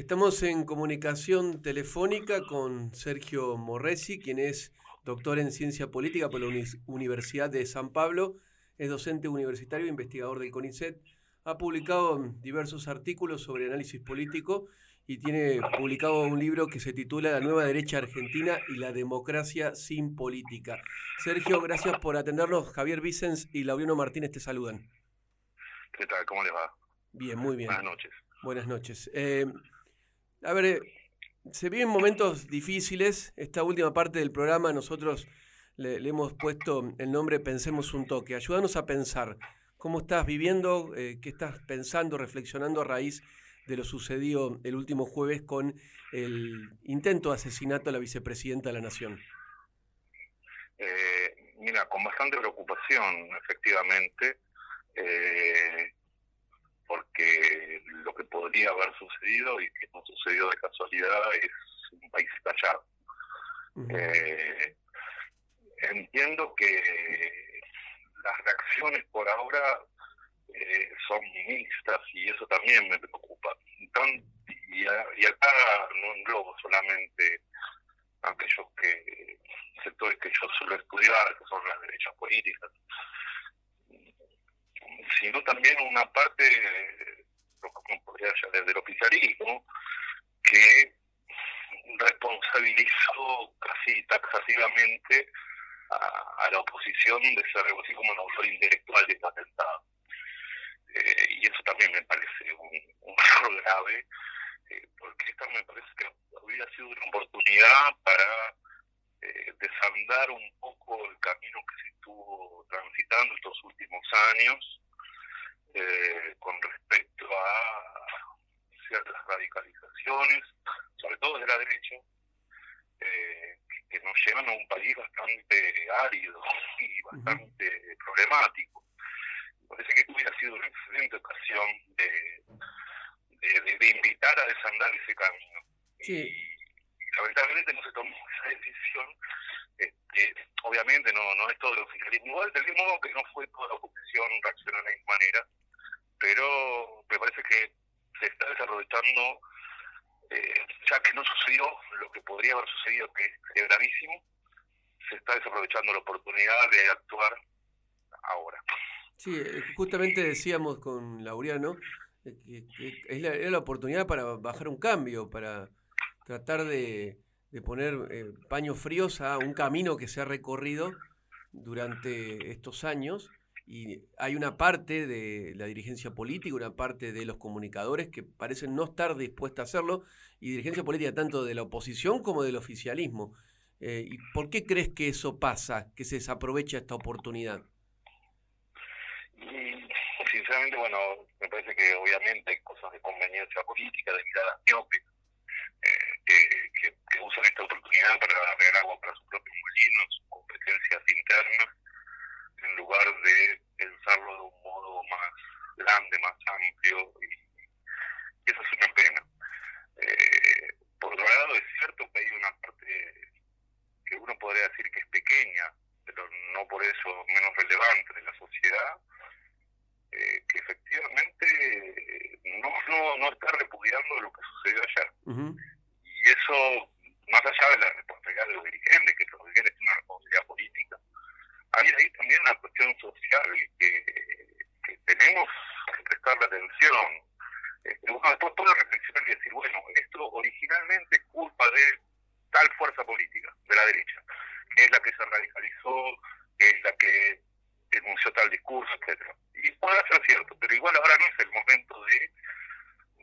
Estamos en comunicación telefónica con Sergio Morresi, quien es doctor en ciencia política por la Universidad de San Pablo, es docente universitario e investigador del CONICET, ha publicado diversos artículos sobre análisis político y tiene publicado un libro que se titula La nueva derecha argentina y la democracia sin política. Sergio, gracias por atendernos. Javier Vicens y Laureano Martínez te saludan. ¿Qué tal? ¿Cómo les va? Bien, muy bien. Buenas noches. Buenas noches. Eh, a ver, eh, se viven momentos difíciles. Esta última parte del programa nosotros le, hemos puesto el nombre Pensemos un toque. Ayúdanos a pensar. ¿Cómo estás viviendo? Eh, ¿Qué estás pensando, reflexionando a raíz de lo sucedido el último jueves con el intento de asesinato a la vicepresidenta de la Nación? mira, con bastante preocupación, efectivamente porque lo que podría haber sucedido y que no sucedió de casualidad es un país estallado. Eh, entiendo que las reacciones por ahora eh, son mixtas y eso también me preocupa. y, y, acá no englobo solamente aquellos que sectores que yo suelo estudiar, que son las derechas políticas, sino también una parte, como podría ser del oficialismo, que responsabilizó casi taxativamente a, la oposición de ser algo así como un autor intelectual de este atentado. Eh, y eso también me parece un, error grave, eh, porque esta me parece que habría sido una oportunidad para eh, desandar un poco el camino que se estuvo transitando estos últimos años eh, con respecto a ciertas radicalizaciones, sobre todo de la derecha, eh, que nos llevan a un país bastante árido y bastante problemático. Parece que hubiera sido una excelente ocasión de, de, invitar a desandar ese camino. Y, lamentablemente no se tomó esa decisión. Este, obviamente no, no es todo el oficialismo igual, del mismo modo que no fue toda la oposición reaccionó de la misma manera pero me parece que se está desaprovechando, eh, ya que no sucedió lo que podría haber sucedido, que es gravísimo, se está desaprovechando la oportunidad de actuar ahora. Sí, eh, justamente decíamos con Laureano eh, que, es la, era la oportunidad para bajar un cambio, para tratar de, de poner paños fríos a un camino que se ha recorrido durante estos años y hay una parte de la dirigencia política, una parte de los comunicadores que parecen no estar dispuesta a hacerlo, y dirigencia política tanto de la oposición como del oficialismo. Eh, ¿Y por qué crees que eso pasa, que se desaprovecha esta oportunidad? sinceramente, bueno, me parece que obviamente hay cosas de conveniencia política, de mirada miope, eh, que, que, usan esta oportunidad para dar agua para sus propios molinos, sus competencias internas en lugar de pensarlo de un modo más grande, más amplio, y, eso es una pena. Eh, por otro lado, es cierto que hay una parte que uno podría decir que es pequeña, pero no por eso menos relevante de la sociedad, eh, que efectivamente no, no, no está repudiando lo que sucedió ayer. Y eso, más allá de la responsabilidad de los dirigentes, que los dirigentes tienen una responsabilidad política, ahí una social que, tenemos que prestarle atención. Este, uno después puede reflexionar y decir, bueno, esto originalmente es culpa de tal fuerza política, de la derecha, que es la que se radicalizó, que es la que denunció tal discurso, etcétera. Y puede ser cierto, pero igual ahora no es el momento de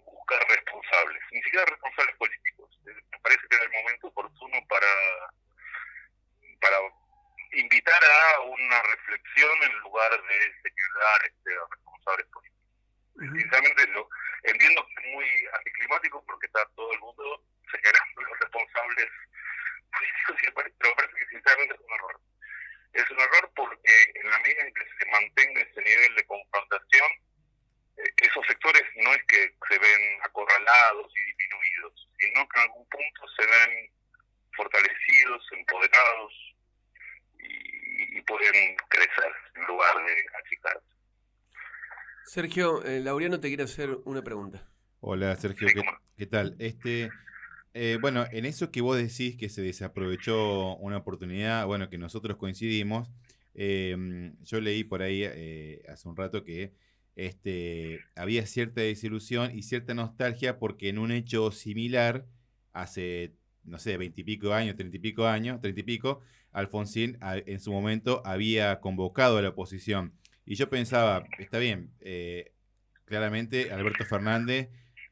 buscar responsables, ni siquiera responsables políticos. Me parece que era el momento oportuno para para invitar a una reflexión en lugar de señalar este, a responsables políticos. Sinceramente, lo, entiendo que es muy anticlimático porque está todo el mundo señalando a los responsables políticos, pero parece que sinceramente es un error. Es un error porque en la medida en que se mantenga ese nivel de confrontación, eh, esos sectores no es que se ven acorralados y disminuidos, sino que en algún punto se ven fortalecidos, empoderados, y, pueden crecer en lugar de achicarse. Sergio, eh, Laureano te quiere hacer una pregunta. Hola Sergio, ¿qué, tal? Este, eh, bueno, en eso que vos decís que se desaprovechó una oportunidad, bueno, que nosotros coincidimos, em, yo leí por ahí eh, hace un rato que este, había cierta desilusión y cierta nostalgia porque en un hecho similar, hace, no sé, veintipico años, treinta y pico años, treinta y pico, Alfonsín en su momento había convocado a la oposición. Y yo pensaba, está bien, eh, claramente Alberto Fernández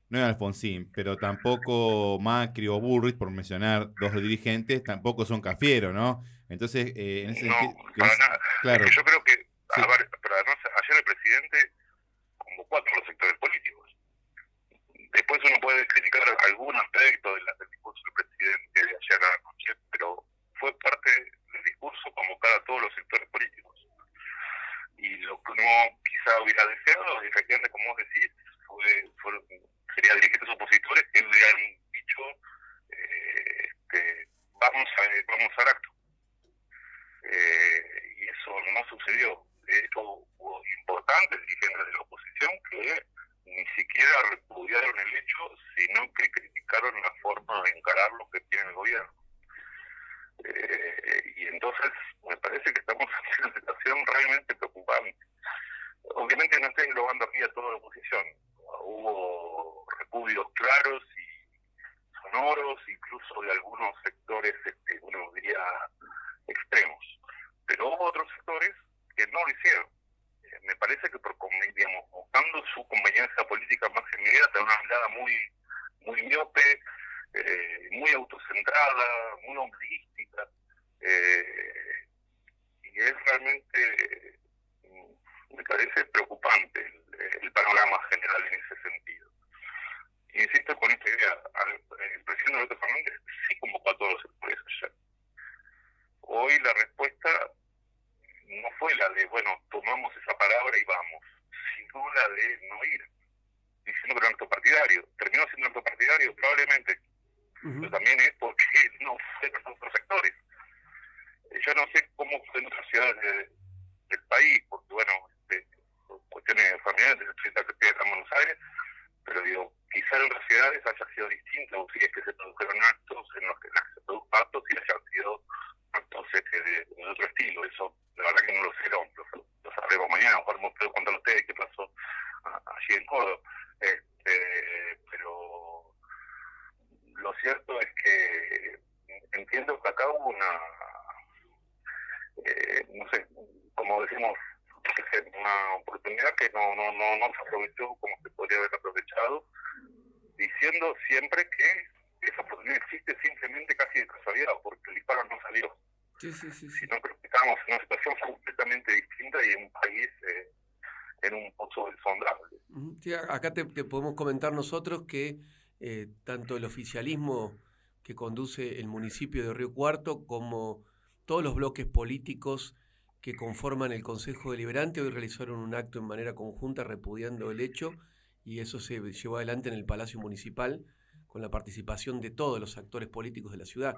no es Alfonsín, pero tampoco Macri o Burris, por mencionar dos dirigentes, tampoco son cafieros, ¿no? Entonces, eh, en ese sentido... para nada. Claro. yo creo que, pero además, ayer el presidente convocó a todos los sectores políticos. Después uno puede criticar algún aspecto del, discurso del presidente de ayer a la noche, pero fue parte del discurso convocar a todos los sectores políticos. Y lo que uno quizá hubiera deseado, efectivamente, como vos decís, fue, fue sería dirigentes opositores que hubieran dicho eh, este, vamos a vamos al acto eh, y eso no sucedió de hecho hubo importantes dirigentes de la oposición que ni siquiera repudiaron el hecho sino que criticaron la forma de encarar lo que tiene el gobierno eh, y entonces me parece que estamos en una situación realmente preocupante obviamente no estoy englobando aquí a toda la oposición hubo repudios claros y sonoros, incluso de algunos sectores, este, uno diría, extremos. Pero hubo otros sectores que no lo hicieron. Eh, me parece que por, digamos, buscando su conveniencia política más inmediata, una mirada muy, muy miope, eh, muy autocentrada, muy ombliguística, eh, y es realmente, mm, me parece preocupante el panorama general en ese sentido. Insisto con esta idea, el presidente Alberto Fernández sí convocó a todos los sectores ayer. Hoy la respuesta no fue la de, bueno, tomamos esa palabra y vamos, sino la de no ir, diciendo que era un partidario. Terminó siendo un partidario, probablemente, pero también es porque no fue en otros sectores. Eh, yo no sé cómo fue en otras ciudades del país, porque bueno, cuestiones familiares, estoy en Buenos Aires, pero digo, quizá en otras ciudades haya sido distinto, o si es que se produjeron actos en los que se produjo actos y hayan sido actos este, de, otro estilo. Eso, la verdad que no lo sé, lo, lo, sabremos mañana, o me puedo contar a ustedes qué pasó allí en Córdoba. Este, pero lo cierto es que entiendo que acá hubo una, eh, no sé, como decimos una oportunidad que no, no, no, no se aprovechó haber aprovechado, diciendo siempre que esa oportunidad existe simplemente casi de casualidad, porque el disparo no salió. Sí, sí, sí, Sino que estamos en una situación completamente distinta y en un país eh, en un pozo insondable. Sí, acá te, podemos comentar nosotros que eh, tanto el oficialismo que conduce el municipio de Río Cuarto como todos los bloques políticos que conforman el Consejo Deliberante hoy realizaron un acto en manera conjunta repudiando el hecho y eso se llevó adelante en el Palacio Municipal con la participación de todos los actores políticos de la ciudad.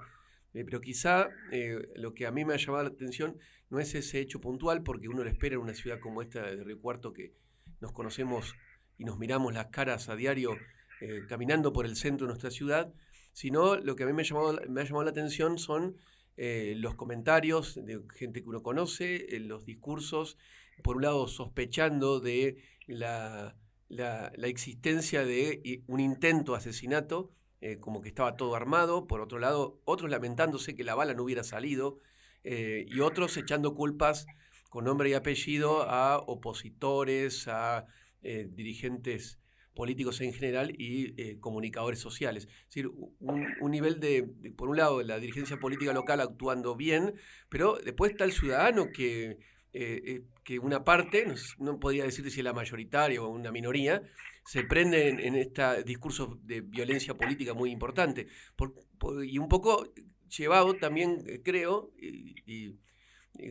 Eh, pero quizá eh, lo que a mí me ha llamado la atención no es ese hecho puntual, porque uno lo espera en una ciudad como esta de Río Cuarto, que nos conocemos y nos miramos las caras a diario eh, caminando por el centro de nuestra ciudad, sino lo que a mí me ha llamado, me ha llamado la atención son los comentarios de gente que uno conoce, los discursos, por un lado sospechando de la, la, existencia de un intento de asesinato, eh, como que estaba todo armado, por otro lado, otros lamentándose que la bala no hubiera salido, y otros echando culpas con nombre y apellido a opositores, a dirigentes políticos en general y eh, comunicadores sociales. Es decir, un, nivel de, por un lado, la dirigencia política local actuando bien, pero después está el ciudadano que, eh, eh, que una parte, no, podría decir si la mayoritaria o una minoría, se prende en, este discurso de violencia política muy importante. y un poco llevado también, creo, y,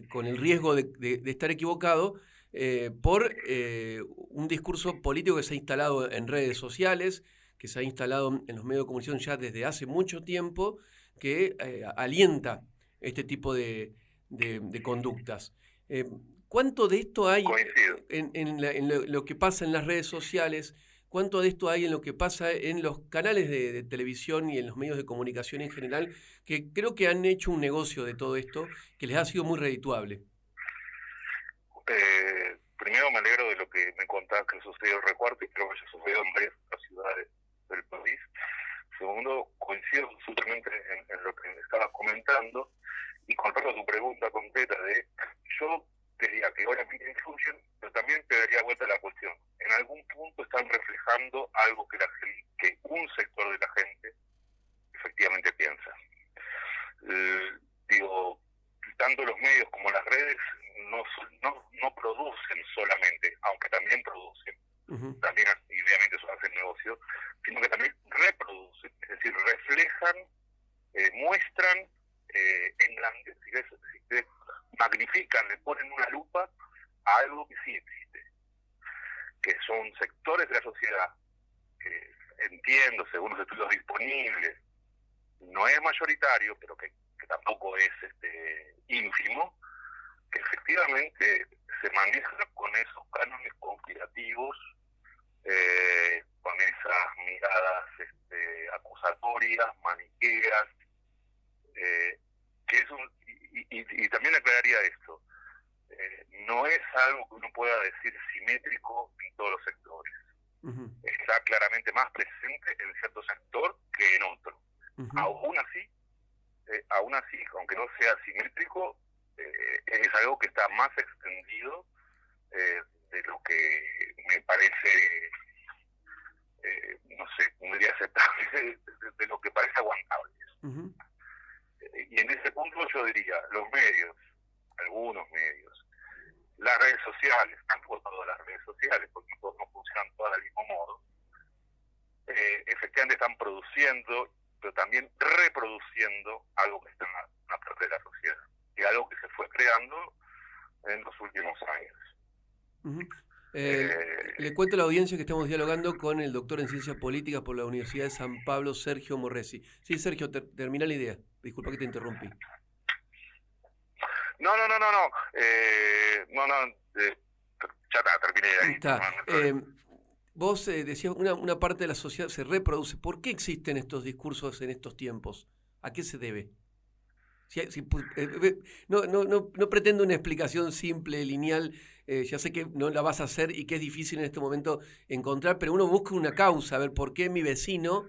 con el riesgo de estar equivocado, eh, por eh, un discurso político que se ha instalado en redes sociales, que se ha instalado en los medios de comunicación ya desde hace mucho tiempo, que eh, alienta este tipo de, conductas. ¿Cuánto de esto hay en, lo, que pasa en las redes sociales cuánto de esto hay en lo que pasa en los canales de, televisión y en los medios de comunicación en general, que creo que han hecho un negocio de todo esto que les ha sido muy redituable. Eh, primero me alegro de lo que me contás que sucedió en Recuarto y creo que ya sucedió en varias ciudades del país. Segundo, coincido absolutamente en, lo que me estabas comentando y con respecto a tu pregunta concreta de yo diría que ahora influyen, pero también te daría vuelta la cuestión. En algún punto están reflejando algo que, la que un sector de la gente efectivamente piensa. digo, tanto los medios como las redes no, no, no producen solamente, aunque también producen, también y obviamente eso hace el negocio, sino que también reproducen, es decir, reflejan, eh, muestran, eh, engrandecen, magnifican, le ponen una lupa a algo que sí existe, que son sectores de la sociedad que entiendo, según los estudios disponibles, no es mayoritario, pero que, tampoco es este ínfimo, que efectivamente se maneja con esos cánones conspirativos, eh, con esas miradas este, acusatorias, maniqueas, eh, que es un, y, también aclararía esto, eh, no es algo que uno pueda decir simétrico en todos los sectores. Está claramente más presente en cierto sector que en otro. Aún así, eh, aún así, aunque no sea simétrico, eh, es algo que está más extendido de lo que me parece, no sé, no diría aceptable, de, lo que parece aguantable. Y en ese punto yo diría, los medios, algunos medios, las redes sociales, tampoco todas las redes sociales, porque no funcionan todas del mismo modo, eh, efectivamente están produciendo, pero también reproduciendo algo que está en la, parte de la sociedad, y algo que se fue creando en los últimos años. Eh, le cuento a la audiencia que estamos dialogando con el doctor en Ciencias Políticas por la Universidad de San Pablo, Sergio Morresi. Sí, Sergio, termina la idea. Disculpa que te interrumpí. No, no, no, no, no. Eh, no, no. ya está, terminé ahí. Está. vos decías, una, una parte de la sociedad se reproduce. ¿Por qué existen estos discursos en estos tiempos? ¿A qué se debe? No, no, no, no pretendo una explicación simple, lineal eh, ya sé que no la vas a hacer y que es difícil en este momento encontrar, pero uno busca una causa, a ver por qué mi vecino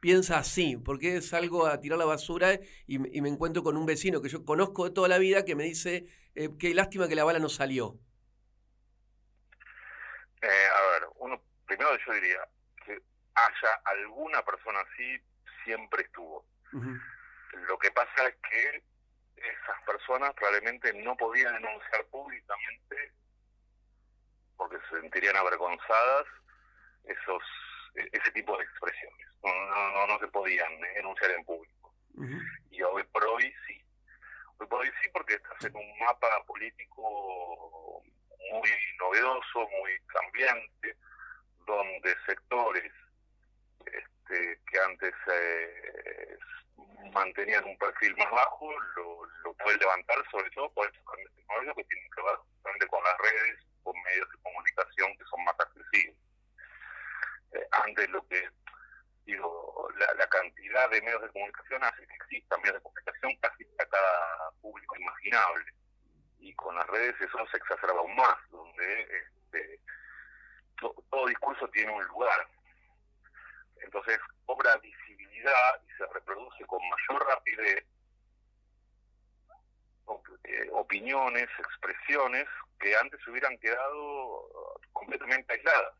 piensa así, por qué salgo a tirar la basura y, me encuentro con un vecino que yo conozco de toda la vida que me dice, eh, qué lástima que la bala no salió. Eh, a ver, uno, primero yo diría que haya alguna persona así, siempre estuvo. Lo que pasa es que esas personas probablemente no podían denunciar públicamente porque se sentirían avergonzadas esos e-, ese tipo de expresiones. No, no, no, se podían enunciar en público. Y hoy por hoy sí. Hoy por hoy sí porque estás en un mapa político muy novedoso, muy cambiante, donde sectores este, que antes eh, mantenían un perfil más bajo lo, lo pueden levantar, sobre todo por estos cambios tecnológicos que tienen que ver con las redes, con medios de comunicación que son más accesibles. Eh, antes lo que, digo, la, cantidad de medios de comunicación hace que existan medios de comunicación casi para cada público imaginable. Y con las redes eso se exacerba aún más, donde este, todo discurso tiene un lugar. Entonces cobra visibilidad y se reproduce con mayor rapidez eh, opiniones, expresiones que antes hubieran quedado completamente aisladas.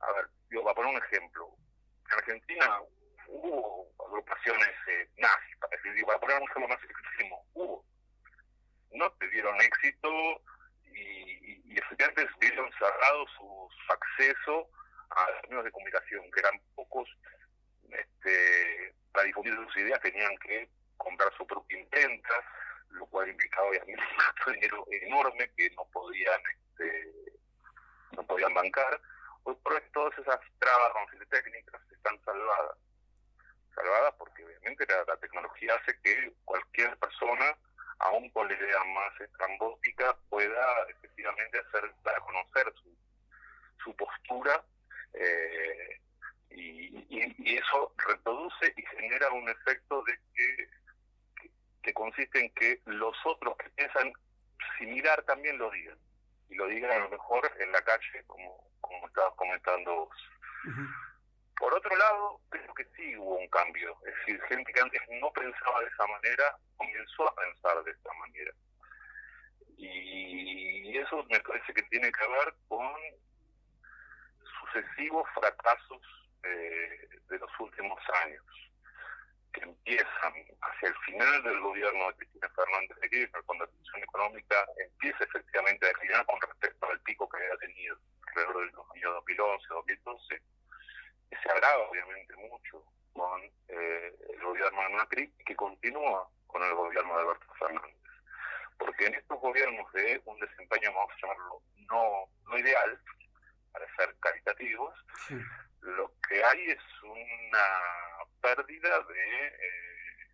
A ver, yo voy a poner un ejemplo. En Argentina hubo agrupaciones eh, nazis, para, decir, para poner un ejemplo más extremo, hubo. No tuvieron éxito y, y, estudiantes vieron cerrado su, acceso a los medios de comunicación, que eran pocos, este, para difundir sus ideas tenían que comprar su propia imprenta, lo cual implicaba obviamente un dinero enorme que no podían este, no podían bancar. Hoy por hoy todas esas trabas técnicas están salvadas. Salvadas porque obviamente la, tecnología hace que cualquier persona, aún con la idea más estrambótica, pueda efectivamente hacer para conocer su, su postura Eh, y, eso reproduce y genera un efecto de que, que, consiste en que los otros que piensan similar también lo digan. Y lo digan a lo mejor en la calle, como, como estabas comentando vos. Por otro lado, creo que sí hubo un cambio. Es decir, gente que antes no pensaba de esa manera comenzó a pensar de esta manera. Y eso me parece que tiene que ver con sucesivos fracasos eh, de los últimos años, que empiezan hacia el final del gobierno de Cristina Fernández de Kirchner, cuando la situación económica empieza efectivamente a declinar con respecto al pico que había tenido alrededor del año 2011, 2012 que se agrava obviamente mucho con eh, el gobierno de Macri que continúa con el gobierno de Alberto Fernández. Porque en estos gobiernos de un desempeño, vamos a llamarlo, no, no ideal, para ser caritativos, lo que hay es una pérdida de, eh,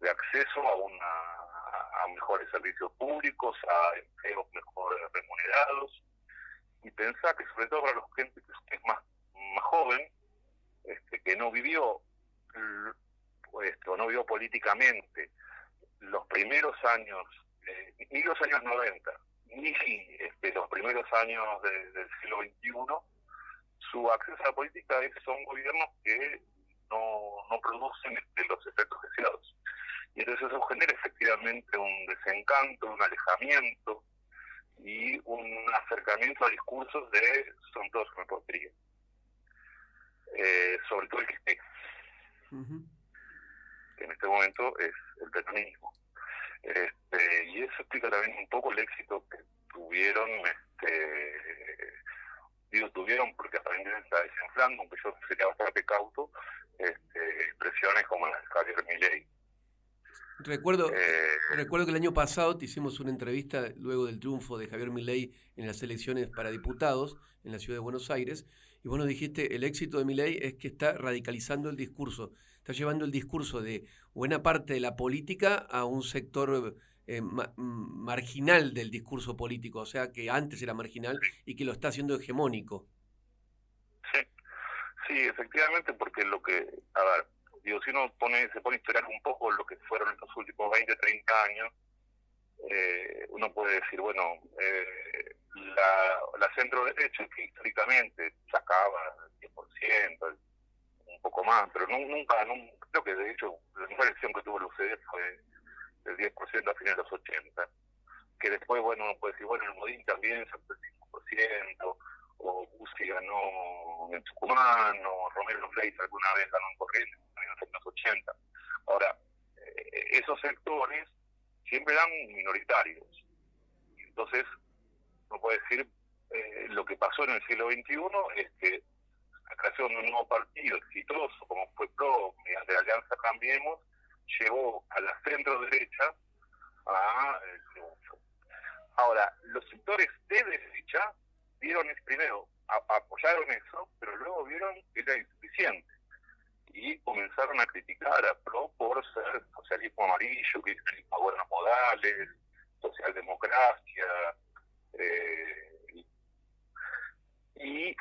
de acceso a, una, a mejores servicios públicos, a empleos mejor remunerados, y pensar que sobre todo para los gente que es más más joven, este, que no vivió esto, no vivió políticamente los primeros años, eh, ni los años 90, ni este, los primeros años del siglo XXI, su acceso a la política es, son gobiernos que no, no producen este, los efectos deseados. Y entonces eso genera efectivamente un desencanto, un alejamiento y un acercamiento a discursos de son todos me podrían eh, sobre todo el que esté, que en este momento es el peronismo. Este, y eso explica también un poco el éxito que tuvieron, este, digo tuvieron porque aparentemente está desinflando, aunque yo sería bastante cauto, este, expresiones como las de Javier Milei. Recuerdo, eh, recuerdo que el año pasado te hicimos una entrevista luego del triunfo de Javier Milei en las elecciones para diputados en la ciudad de Buenos Aires y bueno, dijiste, el éxito de mi ley es que está radicalizando el discurso, está llevando el discurso de buena parte de la política a un sector eh, marginal del discurso político, o sea, que antes era marginal y que lo está haciendo hegemónico. Sí, sí, efectivamente, porque lo que, a ver, digo, si uno pone, se pone a esperar un poco lo que fueron estos últimos 20, 30 años, eh, uno puede decir, bueno, eh, la, la centro derecha, que históricamente sacaba el 10%, poco más, pero nunca, creo que de hecho la mejor elección que tuvo el UCD fue el 10% a fines de los 80, que después, bueno, uno puede decir, bueno, el Modín también sacó el 5%, o Bussi ganó en Tucumán, o Romero Flores alguna vez ganó en Corrientes en los 80. Ahora, eh, esos sectores siempre eran minoritarios. Entonces, uno puede decir, eh, lo que pasó en el siglo XXI es que la creación de un nuevo partido exitoso, como fue PRO, mediante Alianza Cambiemos, llevó a la centro derecha a el triunfo. Ahora, los sectores de derecha vieron primero, apoyaron eso, pero luego vieron que era insuficiente y comenzaron a criticar a PRO por ser socialismo amarillo, cristianismo a buenos modales, socialdemocracia. Eh, y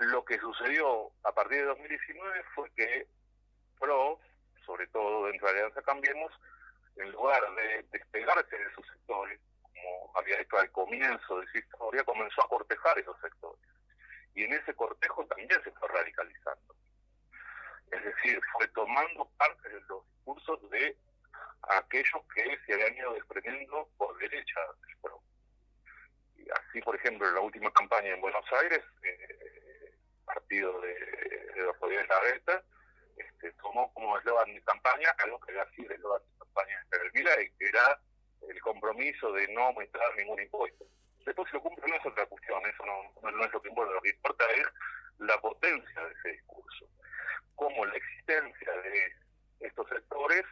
lo que sucedió a partir de 2019 fue que PRO, sobre todo dentro de Alianza Cambiemos, en lugar de despegarse de sus sectores, como había hecho al comienzo de su historia, comenzó a cortejar esos sectores. Y en ese cortejo también se fue radicalizando. Es decir, fue tomando parte de los discursos de aquellos que se habían ido desprendiendo por derecha Y así, por ejemplo, en la última campaña en Buenos Aires, eh, partido de, de los Rodríguez Larreta, este, tomó como eslogan de campaña algo que así de eslogan de campaña de Milay, que era el compromiso de no aumentar ningún impuesto. Después si lo cumple no es otra cuestión, eso no, es lo que importa, lo que importa es la potencia de ese discurso cómo la existencia de estos sectores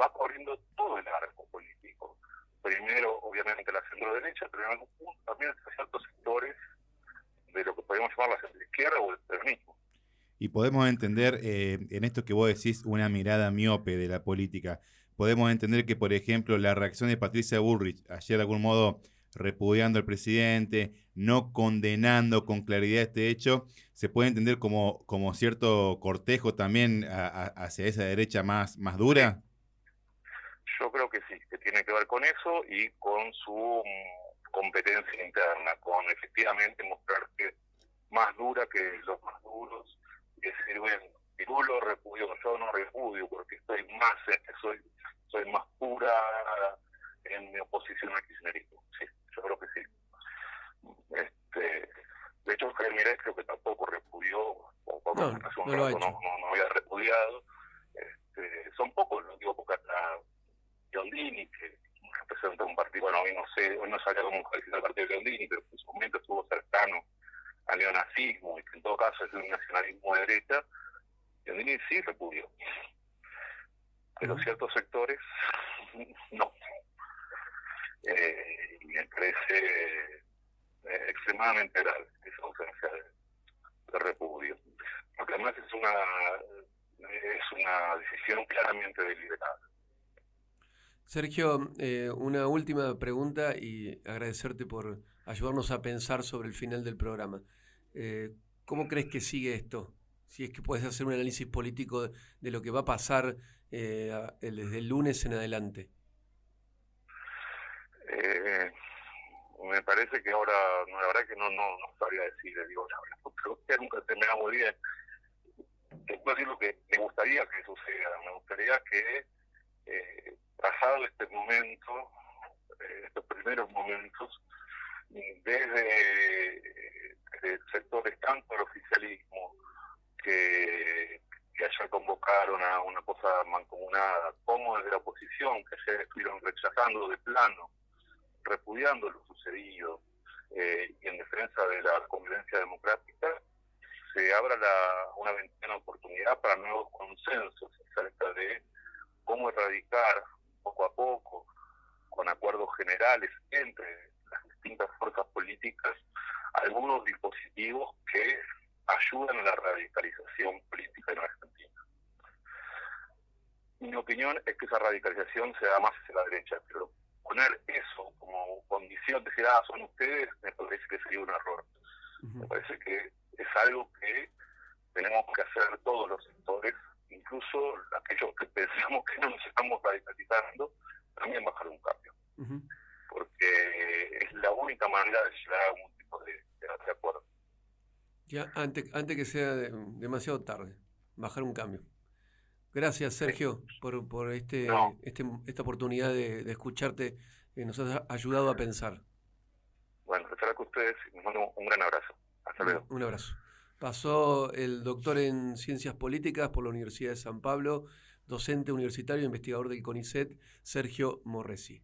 va corriendo todo el arco político. Primero, obviamente, la centro-derecha, pero en algún punto también ciertos sectores de lo que podemos llamar la centro-izquierda o el peronismo. Y podemos entender, eh, en esto que vos decís, una mirada miope de la política. Podemos entender que, por ejemplo, la reacción de Patricia Bullrich ayer de algún modo repudiando al presidente, no condenando con claridad este hecho, se puede entender como, como cierto cortejo también hacia esa derecha más, más dura? Yo creo que sí, que tiene que ver con eso y con su mm, competencia interna, con efectivamente mostrar que más dura que los más duros y decir, bueno, tú lo repudio, yo no repudio porque estoy más, soy, soy más pura en mi oposición al kirchnerismo. Sí, yo creo que sí. Este, de hecho, Javier Mirés creo que tampoco repudió, o no, no, no, no, había repudiado. Este, son pocos, lo digo porque hasta Giondini, que representa un partido, bueno, hoy no sé, hoy no sabía cómo calificar el partido de Giondini, pero en su momento estuvo cercano al neonazismo y que en todo caso es un nacionalismo de derecha, Giondini sí repudió. Pero ciertos sectores no. Eh, y me parece eh, extremadamente grave esa ausencia de, repudio. Porque además es una, es una decisión claramente deliberada. Sergio, eh, una última pregunta y agradecerte por ayudarnos a pensar sobre el final del programa. Eh, ¿Cómo crees que sigue esto? Si es que puedes hacer un análisis político de, lo que va a pasar desde el lunes en adelante. me parece que ahora, la verdad que no, no, no sabría decir, digo, la verdad, nunca terminamos muy bien. Te decir lo que me gustaría que suceda, me gustaría que eh, pasado este momento, eh, estos primeros momentos, desde, sectores tanto del oficialismo que, que ayer convocaron a una cosa mancomunada, como desde la oposición, que ayer estuvieron rechazando de plano repudiando lo sucedido eh, y en defensa de la convivencia democrática, se abra la, una ventana de oportunidad para nuevos consensos acerca de cómo erradicar poco a poco, con acuerdos generales entre las distintas fuerzas políticas, algunos dispositivos que ayudan a la radicalización política en Argentina. Mi opinión es que esa se da más hacia la derecha, pero poner eso como condición, de decir, ah, son ustedes, me parece que sería un error. Me parece que es algo que tenemos que hacer todos los sectores, incluso aquellos que pensamos que no nos estamos radicalizando, también bajar un cambio. Porque es la única manera de llegar a algún tipo de, de, acuerdo. Ya, antes, antes que sea demasiado tarde, bajar un cambio. Gracias, Sergio, por, por este, este, esta oportunidad de, escucharte. que nos has ayudado a pensar. Bueno, estará con ustedes y les mando un gran abrazo. Hasta luego. Un abrazo. Pasó el doctor en Ciencias Políticas por la Universidad de San Pablo, docente universitario e investigador del CONICET, Sergio Morresi.